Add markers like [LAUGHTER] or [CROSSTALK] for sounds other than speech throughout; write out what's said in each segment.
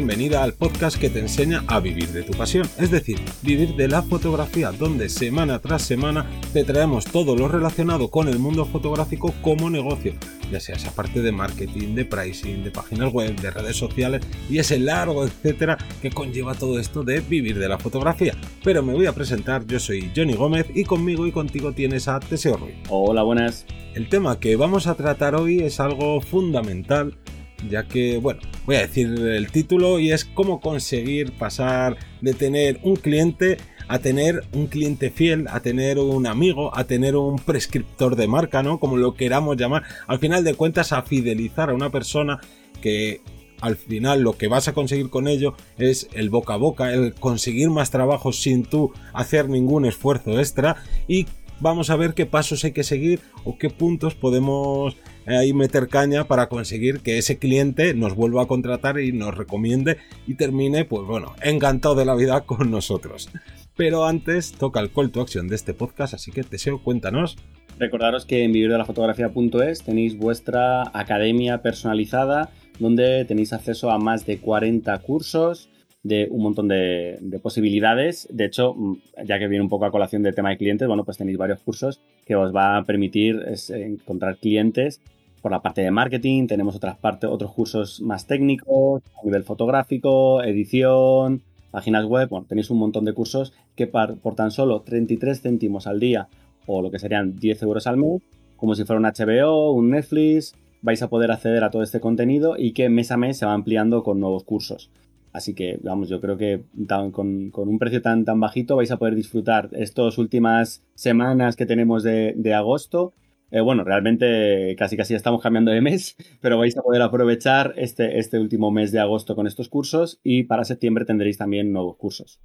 Bienvenida al podcast que te enseña a vivir de tu pasión, es decir, vivir de la fotografía, donde semana tras semana te traemos todo lo relacionado con el mundo fotográfico como negocio, ya sea esa parte de marketing, de pricing, de páginas web, de redes sociales y ese largo etcétera que conlleva todo esto de vivir de la fotografía. Pero me voy a presentar, yo soy Johnny Gómez y conmigo y contigo tienes a Teseo Ruiz. Hola, buenas. El tema que vamos a tratar hoy es algo fundamental ya que, bueno, voy a decir el título y es cómo conseguir pasar de tener un cliente a tener un cliente fiel, a tener un amigo, a tener un prescriptor de marca, ¿no? Como lo queramos llamar. Al final de cuentas, a fidelizar a una persona que al final lo que vas a conseguir con ello es el boca a boca, el conseguir más trabajo sin tú hacer ningún esfuerzo extra y vamos a ver qué pasos hay que seguir o qué puntos podemos ahí meter caña para conseguir que ese cliente nos vuelva a contratar y nos recomiende y termine, pues bueno, encantado de la vida con nosotros. Pero antes toca el call to action de este podcast, así que deseo cuéntanos. Recordaros que en vivirdelafotografía.es tenéis vuestra academia personalizada donde tenéis acceso a más de 40 cursos de un montón de, posibilidades. De hecho, mm, ya que viene un poco a colación del tema de clientes, bueno, pues tenéis varios cursos que os va a permitir encontrar clientes por la parte de marketing. Tenemos otras partes, otros cursos más técnicos, a nivel fotográfico, edición, páginas web. Bueno, tenéis un montón de cursos que por tan solo 33 céntimos al día o lo que serían 10 euros al mes, como si fuera un HBO, un Netflix, vais a poder acceder a todo este contenido y que mes a mes se va ampliando con nuevos cursos. Así que, vamos, yo creo que con, un precio tan, tan bajito vais a poder disfrutar estas últimas semanas que tenemos de, agosto. Eh, bueno, realmente casi casi estamos cambiando de mes, [LAUGHS] pero vais a poder aprovechar este, este último mes de agosto con estos cursos y para septiembre tendréis también nuevos cursos.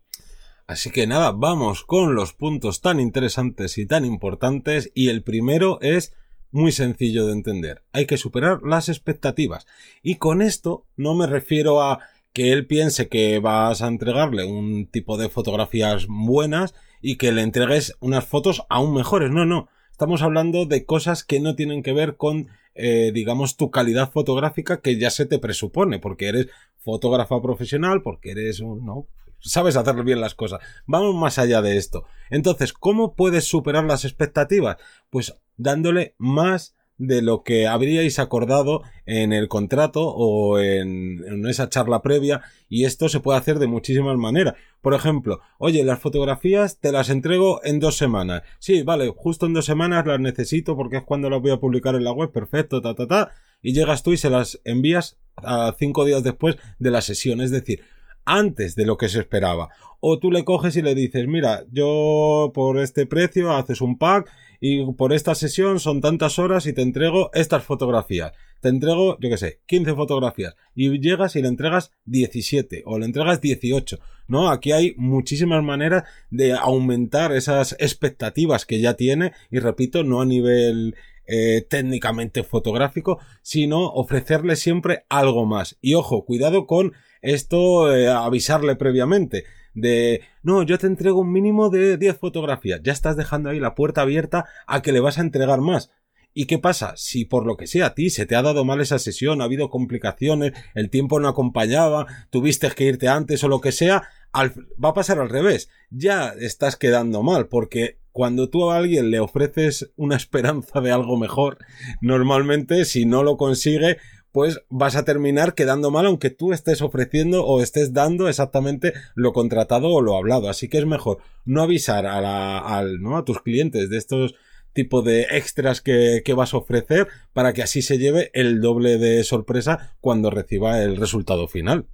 Así que nada, vamos con los puntos tan interesantes y tan importantes y el primero es muy sencillo de entender. Hay que superar las expectativas. Y con esto no me refiero a que él piense que vas a entregarle un tipo de fotografías buenas y que le entregues unas fotos aún mejores. No, no. Estamos hablando de cosas que no tienen que ver con, eh, digamos, tu calidad fotográfica que ya se te presupone, porque eres fotógrafa profesional, porque eres un, no, sabes hacer bien las cosas. Vamos más allá de esto. Entonces, ¿cómo puedes superar las expectativas? Pues dándole más de lo que habríais acordado en el contrato o en, esa charla previa y esto se puede hacer de muchísimas maneras. Por ejemplo, oye, las fotografías te las entrego en dos semanas. Sí, vale, justo en dos semanas las necesito porque es cuando las voy a publicar en la web, perfecto, ta, ta, ta. Y llegas tú y se las envías a cinco días después de la sesión, es decir, antes de lo que se esperaba. O tú le coges y le dices, mira, yo por este precio haces un pack y por esta sesión son tantas horas y te entrego estas fotografías. Te entrego, yo qué sé, 15 fotografías y llegas y le entregas 17 o le entregas 18. No, aquí hay muchísimas maneras de aumentar esas expectativas que ya tiene y repito, no a nivel eh, técnicamente fotográfico, sino ofrecerle siempre algo más. Y ojo, cuidado con esto, eh, avisarle previamente de, no, yo te entrego un mínimo de 10 fotografías, ya estás dejando ahí la puerta abierta a que le vas a entregar más. ¿Y qué pasa? Si por lo que sea a ti se te ha dado mal esa sesión, ha habido complicaciones, el tiempo no acompañaba, tuviste que irte antes o lo que sea, va a pasar al revés. Ya estás quedando mal, porque cuando tú a alguien le ofreces una esperanza de algo mejor, normalmente si no lo consigue, pues vas a terminar quedando mal aunque tú estés ofreciendo o estés dando exactamente lo contratado o lo hablado. Así que es mejor no avisar a, la, al, ¿no? a tus clientes de estos tipos de extras que, que, vas a ofrecer para que así se lleve el doble de sorpresa cuando reciba el resultado final.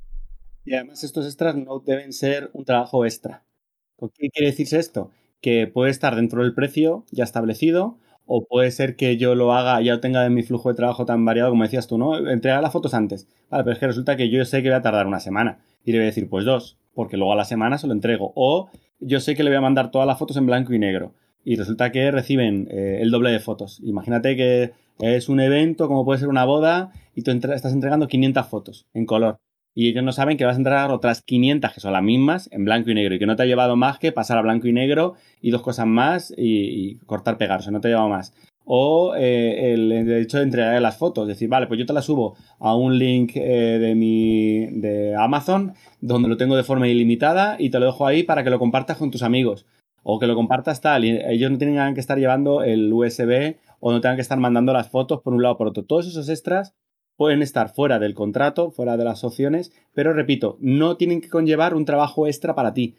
Y además estos extras no deben ser un trabajo extra. ¿Qué quiere decirse esto? Que puede estar dentro del precio ya establecido o puede ser que yo lo haga, ya tenga en mi flujo de trabajo tan variado como decías tú, ¿no? Entregar las fotos antes. Vale, pero es que resulta que yo sé que voy a tardar una semana. Y le voy a decir, pues dos, porque luego a la semana se lo entrego. O yo sé que le voy a mandar todas las fotos en blanco y negro. Y resulta que reciben eh, el doble de fotos. Imagínate que es un evento, como puede ser una boda, y tú estás entregando 500 fotos en color y ellos no saben que vas a entregar otras 500 que son las mismas en blanco y negro y que no te ha llevado más que pasar a blanco y negro y dos cosas más y, cortar pegar, o sea, no te ha llevado más. o eh, el, hecho de entregar las fotos. Decir, vale, pues yo te las subo a un link eh, de mi de Amazon donde lo tengo de forma ilimitada y te lo dejo ahí para que lo compartas con tus amigos. O que lo compartas tal, ellos no tengan que estar llevando el USB o no tengan que estar mandando las fotos por un lado por otro. Todos esos extras pueden estar fuera del contrato, fuera de las opciones, pero repito, no tienen que conllevar un trabajo extra para ti.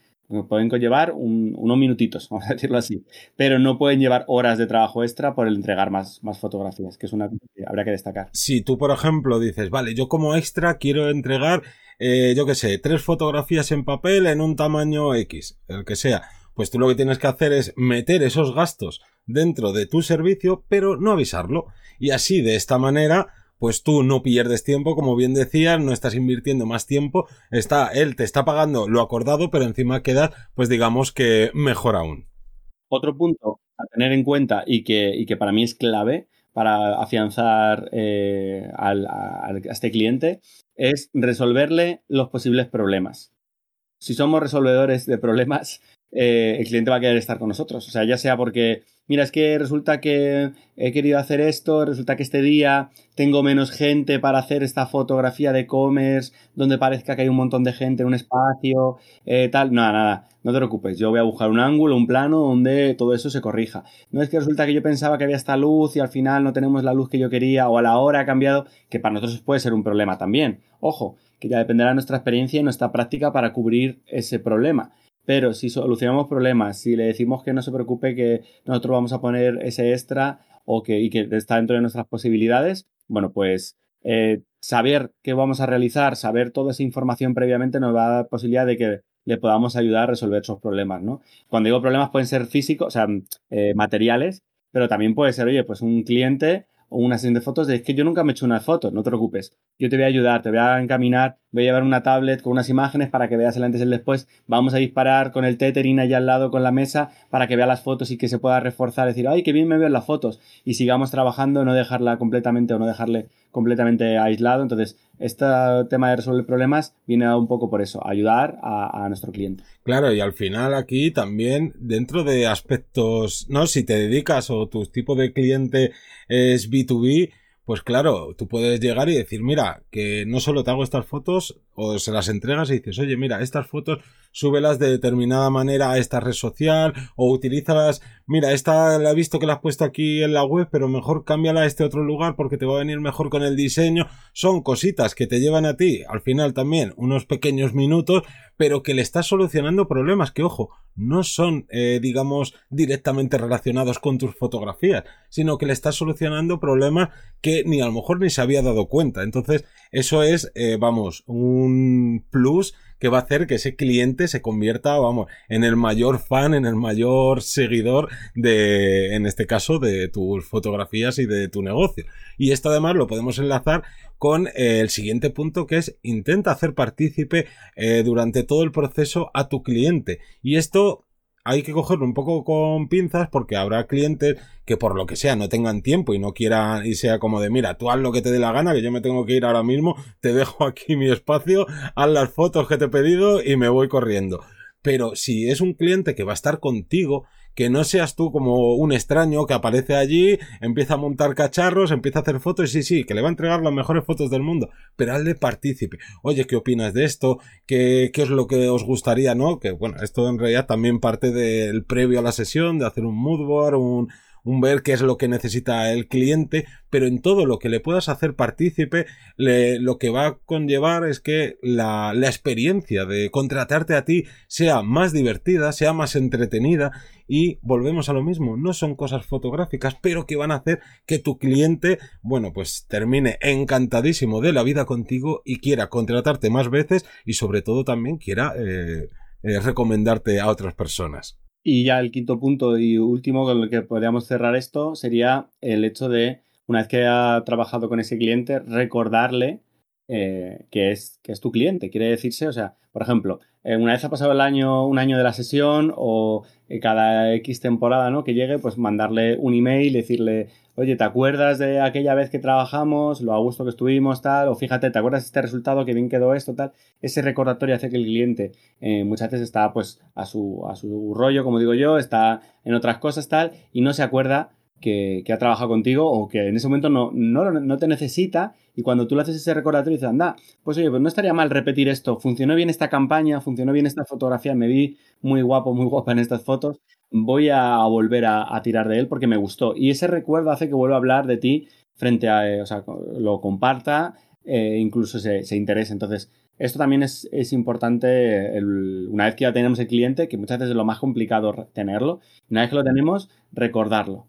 Pueden conllevar unos minutitos, [LAUGHS] vamos a decirlo así, pero no pueden llevar horas de trabajo extra por el entregar más, más fotografías, que es una que habría que destacar. Si tú, por ejemplo, dices, vale, yo como extra quiero entregar, eh, yo qué sé, tres fotografías en papel en un tamaño X, el que sea, pues tú lo que tienes que hacer es meter esos gastos dentro de tu servicio, pero no avisarlo. Y así, de esta manera, pues tú no pierdes tiempo, como bien decías, no estás invirtiendo más tiempo, está, él te está pagando lo acordado, pero encima queda, pues digamos que mejor aún. Otro punto a tener en cuenta y que, y que para mí es clave para afianzar eh, a este cliente es resolverle los posibles problemas. Si somos resolvedores de problemas, eh, el cliente va a querer estar con nosotros. O sea, ya sea porque, mira, es que resulta que he querido hacer esto, resulta que este día tengo menos gente para hacer esta fotografía de e-commerce donde parezca que hay un montón de gente en un espacio, eh, tal. Nada, nada, no te preocupes. Yo voy a buscar un ángulo, un plano donde todo eso se corrija. No es que resulta que yo pensaba que había esta luz y al final no tenemos la luz que yo quería o a la hora ha cambiado, que para nosotros puede ser un problema también. Ojo, que ya dependerá de nuestra experiencia y nuestra práctica para cubrir ese problema. Pero si solucionamos problemas, si le decimos que no se preocupe, que nosotros vamos a poner ese extra o que, y que está dentro de nuestras posibilidades, bueno, pues eh, saber qué vamos a realizar, saber toda esa información previamente nos va a dar posibilidad de que le podamos ayudar a resolver esos problemas, ¿no? Cuando digo problemas pueden ser físicos, o sea, eh, materiales, pero también puede ser, oye, pues un cliente o una sesión de fotos de es que yo nunca me he hecho unas fotos, no te preocupes. Yo te voy a ayudar, te voy a encaminar, voy a llevar una tablet con unas imágenes para que veas el antes y el después. Vamos a disparar con el tethering allá al lado con la mesa para que vea las fotos y que se pueda reforzar, decir, ay, qué bien me veo las fotos. Y sigamos trabajando, no dejarla completamente o no dejarle completamente aislado. Entonces, este tema de resolver problemas viene un poco por eso, ayudar a, a, nuestro cliente. Claro, y al final aquí también, dentro de aspectos, ¿no? Si te dedicas o tu tipo de cliente es B2B, pues claro, tú puedes llegar y decir, mira, que no solo te hago estas fotos, o se las entregas y dices, oye, mira, estas fotos súbelas de determinada manera a esta red social, o utilízalas, mira, esta la he visto que la has puesto aquí en la web, pero mejor cámbiala a este otro lugar porque te va a venir mejor con el diseño. Son cositas que te llevan a ti, al final también, unos pequeños minutos, pero que le estás solucionando problemas que, ojo, no son, eh, digamos, directamente relacionados con tus fotografías, sino que le estás solucionando problemas que ni a lo mejor ni se había dado cuenta. Entonces, eso es, eh, vamos, un plus que va a hacer que ese cliente se convierta, vamos, en el mayor fan, en el mayor seguidor de, en este caso, de tus fotografías y de tu negocio. Y esto además lo podemos enlazar con eh, el siguiente punto que es intenta hacer partícipe eh, durante todo el proceso a tu cliente. Y esto hay que cogerlo un poco con pinzas porque habrá clientes que por lo que sea no tengan tiempo y no quieran y sea como de mira, tú haz lo que te dé la gana, que yo me tengo que ir ahora mismo, te dejo aquí mi espacio, haz las fotos que te he pedido y me voy corriendo. Pero si es un cliente que va a estar contigo, que no seas tú como un extraño que aparece allí, empieza a montar cacharros, empieza a hacer fotos, sí, sí, que le va a entregar las mejores fotos del mundo, pero hazle partícipe. Oye, ¿qué opinas de esto? ¿Qué, ¿Qué es lo que os gustaría, no? Que bueno, esto en realidad también parte del previo a la sesión, de hacer un mood board, un, un ver qué es lo que necesita el cliente, pero en todo lo que le puedas hacer partícipe, lo que va a conllevar es que la, la experiencia de contratarte a ti sea más divertida, sea más entretenida y volvemos a lo mismo, no son cosas fotográficas, pero que van a hacer que tu cliente, bueno, pues termine encantadísimo de la vida contigo y quiera contratarte más veces y sobre todo también quiera eh, eh, recomendarte a otras personas. Y ya el quinto punto y último con el que podríamos cerrar esto sería el hecho de, una vez que ha trabajado con ese cliente, recordarle eh, que, es, que es tu cliente. Quiere decirse, o sea, por ejemplo, eh, una vez ha pasado el año, un año de la sesión o eh, cada X temporada ¿no? que llegue, pues mandarle un email, decirle, oye, ¿te acuerdas de aquella vez que trabajamos, lo a gusto que estuvimos, tal? O fíjate, ¿te acuerdas de este resultado, que bien quedó esto, tal? Ese recordatorio hace que el cliente eh, muchas veces está pues a su, a su rollo, como digo yo, está en otras cosas, tal, y no se acuerda que, ha trabajado contigo o que en ese momento no, no, te necesita y cuando tú le haces ese recordatorio dices, anda, pues oye, pues no estaría mal repetir esto, funcionó bien esta campaña, funcionó bien esta fotografía, me vi muy guapo, muy guapa en estas fotos, voy a volver a, tirar de él porque me gustó. Y ese recuerdo hace que vuelva a hablar de ti frente a, eh, o sea, lo comparta, e incluso se, se interese. Entonces, esto también es, importante una vez que ya tenemos el cliente, que muchas veces es lo más complicado tenerlo. Una vez que lo tenemos, recordarlo.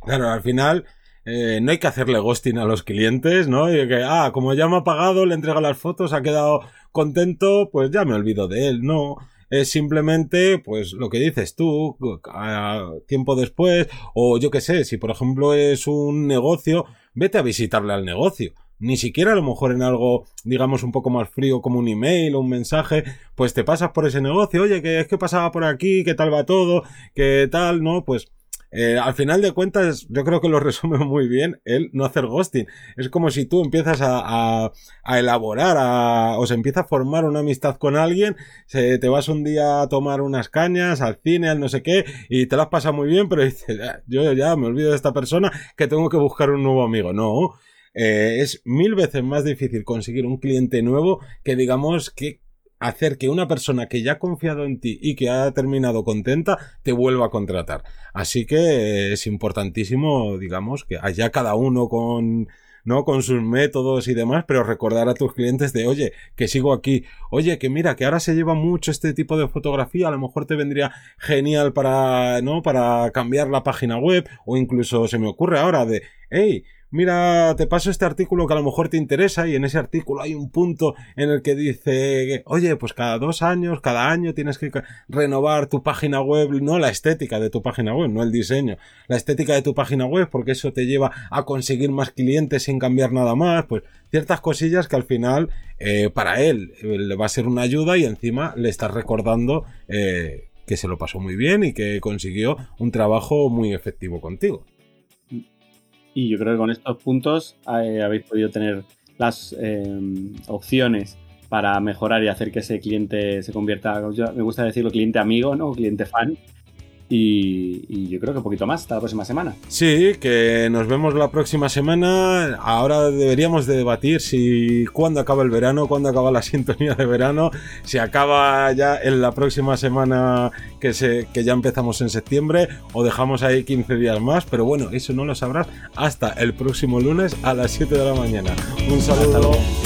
Claro, al final eh, no hay que hacerle ghosting a los clientes, ¿no? Y que, ah, como ya me ha pagado, le entrega las fotos, ha quedado contento, pues ya me olvido de él, no. Es simplemente, pues, lo que dices tú, tiempo después, o yo qué sé, si por ejemplo es un negocio, vete a visitarle al negocio ni siquiera a lo mejor en algo, digamos, un poco más frío como un email o un mensaje, pues te pasas por ese negocio, oye, que es que pasaba por aquí, qué tal va todo, qué tal, ¿no? Pues eh, al final de cuentas, yo creo que lo resume [LAUGHS] muy bien el no hacer ghosting. Es como si tú empiezas a, a, elaborar, a, o se empieza a formar una amistad con alguien, se, te vas un día a tomar unas cañas, al cine, al no sé qué, y te las pasa muy bien, pero [LAUGHS] dices, yo ya me olvido de esta persona que tengo que buscar un nuevo amigo. No, eh, es mil veces más difícil conseguir un cliente nuevo que digamos que hacer que una persona que ya ha confiado en ti y que ha terminado contenta te vuelva a contratar. Así que es importantísimo, digamos, que haya cada uno con ¿no? Con sus métodos y demás, pero recordar a tus clientes de, oye, que sigo aquí, oye, que mira, que ahora se lleva mucho este tipo de fotografía, a lo mejor te vendría genial para, ¿no? Para cambiar la página web, o incluso se me ocurre ahora de, mira, te paso este artículo que a lo mejor te interesa y en ese artículo hay un punto en el que dice, oye, pues cada dos años, cada año tienes que renovar tu página web, no la estética de tu página web, no el diseño, la estética de tu página web, porque eso te lleva a conseguir más clientes sin cambiar nada más, pues ciertas cosillas que al final eh, para él eh, le va a ser una ayuda y encima le estás recordando eh, que se lo pasó muy bien y que consiguió un trabajo muy efectivo contigo. Y yo creo que con estos puntos eh, habéis podido tener las eh, opciones para mejorar y hacer que ese cliente se convierta, me gusta decirlo, cliente amigo, ¿no? Cliente fan, y, yo creo que un poquito más, hasta la próxima semana. Sí, que nos vemos la próxima semana. Ahora deberíamos de debatir si cuándo acaba el verano, cuándo acaba la [LAUGHS] sintonía de verano, si acaba ya en la próxima semana que, se, que ya empezamos en septiembre o dejamos ahí 15 días más. Pero bueno, eso no lo sabrás hasta el próximo lunes a las 7 de la mañana. Un saludo.